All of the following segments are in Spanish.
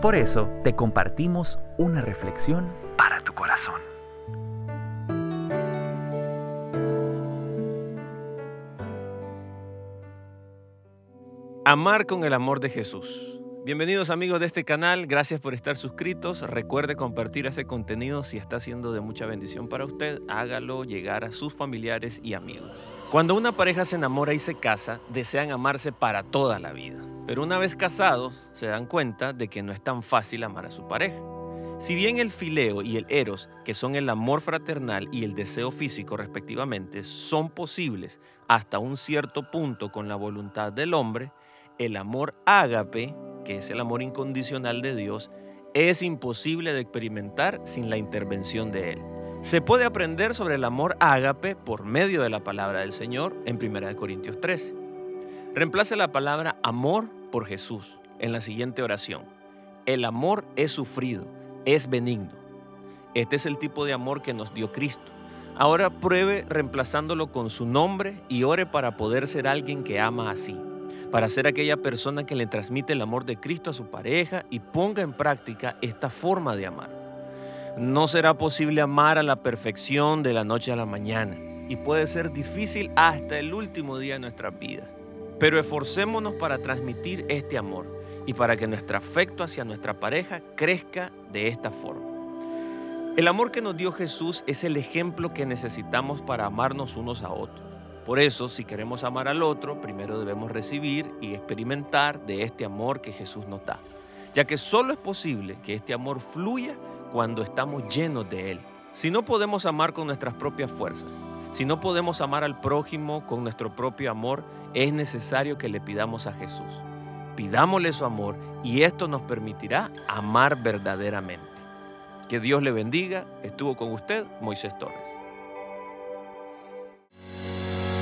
Por eso te compartimos una reflexión para tu corazón. Amar con el amor de Jesús. Bienvenidos amigos de este canal, gracias por estar suscritos. Recuerde compartir este contenido si está siendo de mucha bendición para usted, hágalo llegar a sus familiares y amigos. Cuando una pareja se enamora y se casa, desean amarse para toda la vida. Pero una vez casados, se dan cuenta de que no es tan fácil amar a su pareja. Si bien el fileo y el eros, que son el amor fraternal y el deseo físico respectivamente, son posibles hasta un cierto punto con la voluntad del hombre, el amor ágape que es el amor incondicional de Dios, es imposible de experimentar sin la intervención de Él. Se puede aprender sobre el amor ágape por medio de la palabra del Señor en 1 Corintios 13. Reemplace la palabra amor por Jesús en la siguiente oración. El amor es sufrido, es benigno. Este es el tipo de amor que nos dio Cristo. Ahora pruebe reemplazándolo con su nombre y ore para poder ser alguien que ama así para ser aquella persona que le transmite el amor de Cristo a su pareja y ponga en práctica esta forma de amar. No será posible amar a la perfección de la noche a la mañana y puede ser difícil hasta el último día de nuestras vidas. Pero esforcémonos para transmitir este amor y para que nuestro afecto hacia nuestra pareja crezca de esta forma. El amor que nos dio Jesús es el ejemplo que necesitamos para amarnos unos a otros. Por eso, si queremos amar al otro, primero debemos recibir y experimentar de este amor que Jesús nos da, ya que solo es posible que este amor fluya cuando estamos llenos de Él. Si no podemos amar con nuestras propias fuerzas, si no podemos amar al prójimo con nuestro propio amor, es necesario que le pidamos a Jesús. Pidámosle su amor y esto nos permitirá amar verdaderamente. Que Dios le bendiga. Estuvo con usted Moisés Torres.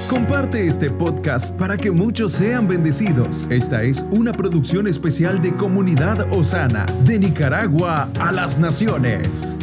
Comparte este podcast para que muchos sean bendecidos. Esta es una producción especial de Comunidad Osana, de Nicaragua a las Naciones.